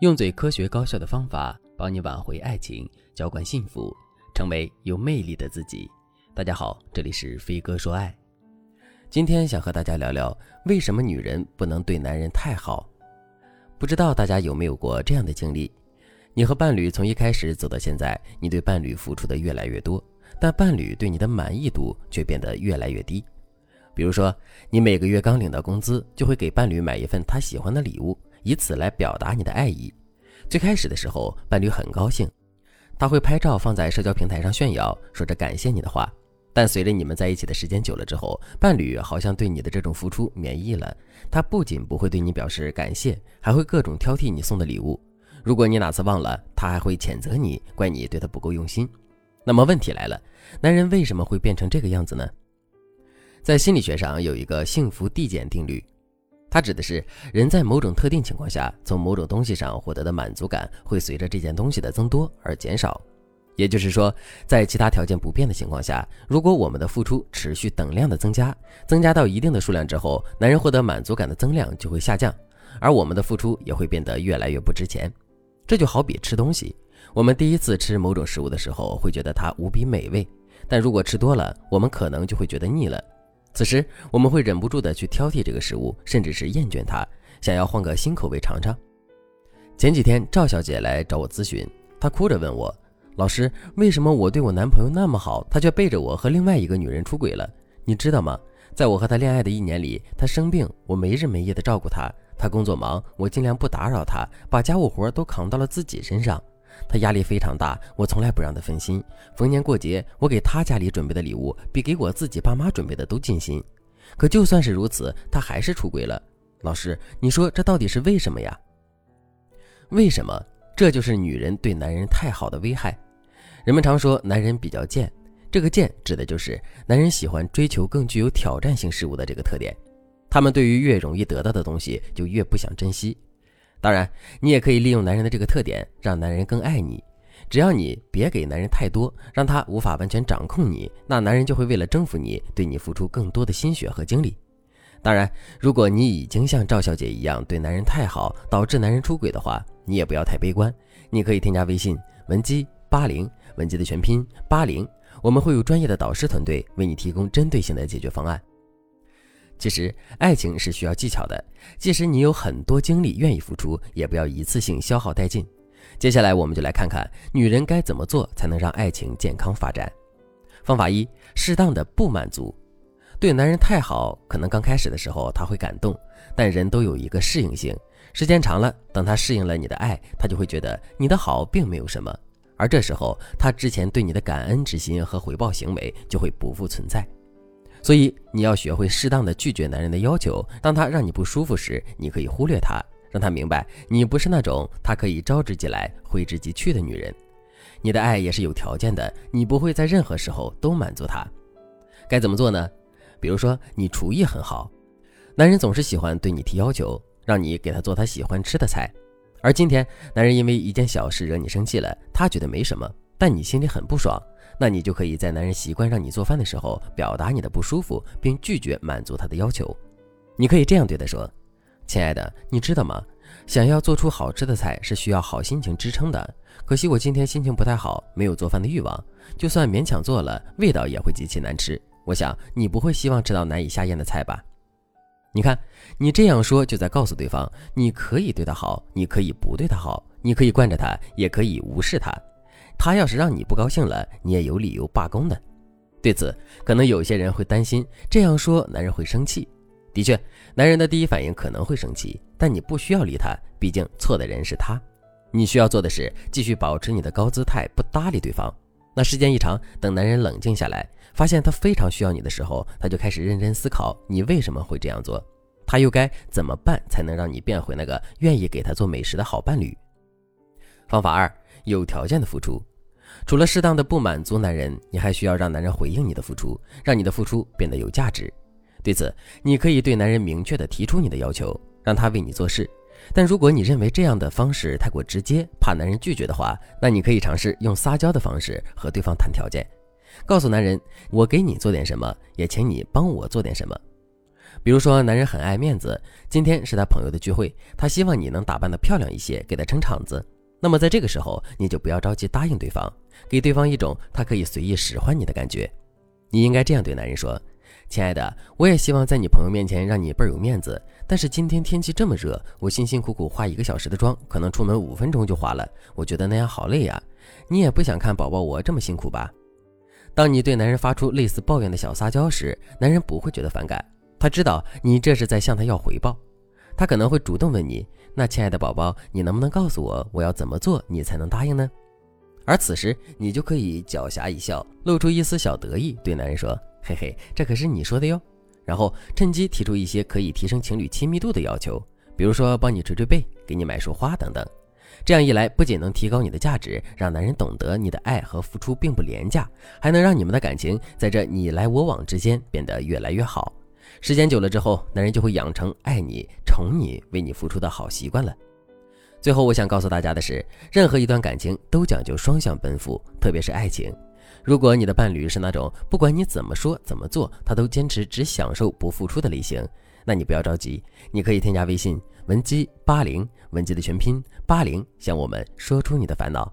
用最科学高效的方法帮你挽回爱情，浇灌幸福，成为有魅力的自己。大家好，这里是飞哥说爱。今天想和大家聊聊，为什么女人不能对男人太好？不知道大家有没有过这样的经历？你和伴侣从一开始走到现在，你对伴侣付出的越来越多，但伴侣对你的满意度却变得越来越低。比如说，你每个月刚领到工资，就会给伴侣买一份他喜欢的礼物。以此来表达你的爱意。最开始的时候，伴侣很高兴，他会拍照放在社交平台上炫耀，说着感谢你的话。但随着你们在一起的时间久了之后，伴侣好像对你的这种付出免疫了。他不仅不会对你表示感谢，还会各种挑剔你送的礼物。如果你哪次忘了，他还会谴责你，怪你对他不够用心。那么问题来了，男人为什么会变成这个样子呢？在心理学上有一个幸福递减定律。它指的是人在某种特定情况下，从某种东西上获得的满足感会随着这件东西的增多而减少。也就是说，在其他条件不变的情况下，如果我们的付出持续等量的增加，增加到一定的数量之后，男人获得满足感的增量就会下降，而我们的付出也会变得越来越不值钱。这就好比吃东西，我们第一次吃某种食物的时候会觉得它无比美味，但如果吃多了，我们可能就会觉得腻了。此时，我们会忍不住的去挑剔这个食物，甚至是厌倦它，想要换个新口味尝尝。前几天，赵小姐来找我咨询，她哭着问我：“老师，为什么我对我男朋友那么好，他却背着我和另外一个女人出轨了？你知道吗？在我和他恋爱的一年里，他生病，我没日没夜的照顾他；他工作忙，我尽量不打扰他，把家务活都扛到了自己身上。”他压力非常大，我从来不让他分心。逢年过节，我给他家里准备的礼物比给我自己爸妈准备的都尽心。可就算是如此，他还是出轨了。老师，你说这到底是为什么呀？为什么？这就是女人对男人太好的危害。人们常说男人比较贱，这个贱指的就是男人喜欢追求更具有挑战性事物的这个特点。他们对于越容易得到的东西，就越不想珍惜。当然，你也可以利用男人的这个特点，让男人更爱你。只要你别给男人太多，让他无法完全掌控你，那男人就会为了征服你，对你付出更多的心血和精力。当然，如果你已经像赵小姐一样对男人太好，导致男人出轨的话，你也不要太悲观。你可以添加微信文姬八零，文姬的全拼八零，我们会有专业的导师团队为你提供针对性的解决方案。其实，爱情是需要技巧的。即使你有很多精力愿意付出，也不要一次性消耗殆尽。接下来，我们就来看看女人该怎么做才能让爱情健康发展。方法一：适当的不满足。对男人太好，可能刚开始的时候他会感动，但人都有一个适应性，时间长了，等他适应了你的爱，他就会觉得你的好并没有什么，而这时候他之前对你的感恩之心和回报行为就会不复存在。所以你要学会适当的拒绝男人的要求。当他让你不舒服时，你可以忽略他，让他明白你不是那种他可以招之即来、挥之即去的女人。你的爱也是有条件的，你不会在任何时候都满足他。该怎么做呢？比如说，你厨艺很好，男人总是喜欢对你提要求，让你给他做他喜欢吃的菜。而今天，男人因为一件小事惹你生气了，他觉得没什么，但你心里很不爽。那你就可以在男人习惯让你做饭的时候，表达你的不舒服，并拒绝满足他的要求。你可以这样对他说：“亲爱的，你知道吗？想要做出好吃的菜是需要好心情支撑的。可惜我今天心情不太好，没有做饭的欲望。就算勉强做了，味道也会极其难吃。我想你不会希望吃到难以下咽的菜吧？你看，你这样说就在告诉对方，你可以对他好，你可以不对他好，你可以惯着他，也可以无视他。”他要是让你不高兴了，你也有理由罢工的。对此，可能有些人会担心这样说男人会生气。的确，男人的第一反应可能会生气，但你不需要理他，毕竟错的人是他。你需要做的是继续保持你的高姿态，不搭理对方。那时间一长，等男人冷静下来，发现他非常需要你的时候，他就开始认真思考你为什么会这样做，他又该怎么办才能让你变回那个愿意给他做美食的好伴侣？方法二。有条件的付出，除了适当的不满足男人，你还需要让男人回应你的付出，让你的付出变得有价值。对此，你可以对男人明确的提出你的要求，让他为你做事。但如果你认为这样的方式太过直接，怕男人拒绝的话，那你可以尝试用撒娇的方式和对方谈条件，告诉男人：“我给你做点什么，也请你帮我做点什么。”比如说，男人很爱面子，今天是他朋友的聚会，他希望你能打扮得漂亮一些，给他撑场子。那么在这个时候，你就不要着急答应对方，给对方一种他可以随意使唤你的感觉。你应该这样对男人说：“亲爱的，我也希望在你朋友面前让你倍儿有面子。但是今天天气这么热，我辛辛苦苦化一个小时的妆，可能出门五分钟就化了。我觉得那样好累呀。你也不想看宝宝我这么辛苦吧？”当你对男人发出类似抱怨的小撒娇时，男人不会觉得反感，他知道你这是在向他要回报。他可能会主动问你：“那亲爱的宝宝，你能不能告诉我，我要怎么做你才能答应呢？”而此时，你就可以狡黠一笑，露出一丝小得意，对男人说：“嘿嘿，这可是你说的哟。”然后趁机提出一些可以提升情侣亲密度的要求，比如说帮你捶捶背、给你买束花等等。这样一来，不仅能提高你的价值，让男人懂得你的爱和付出并不廉价，还能让你们的感情在这你来我往之间变得越来越好。时间久了之后，男人就会养成爱你、宠你、为你付出的好习惯了。最后，我想告诉大家的是，任何一段感情都讲究双向奔赴，特别是爱情。如果你的伴侣是那种不管你怎么说怎么做，他都坚持只享受不付出的类型，那你不要着急，你可以添加微信。文姬八零，文姬的全拼八零，向我们说出你的烦恼。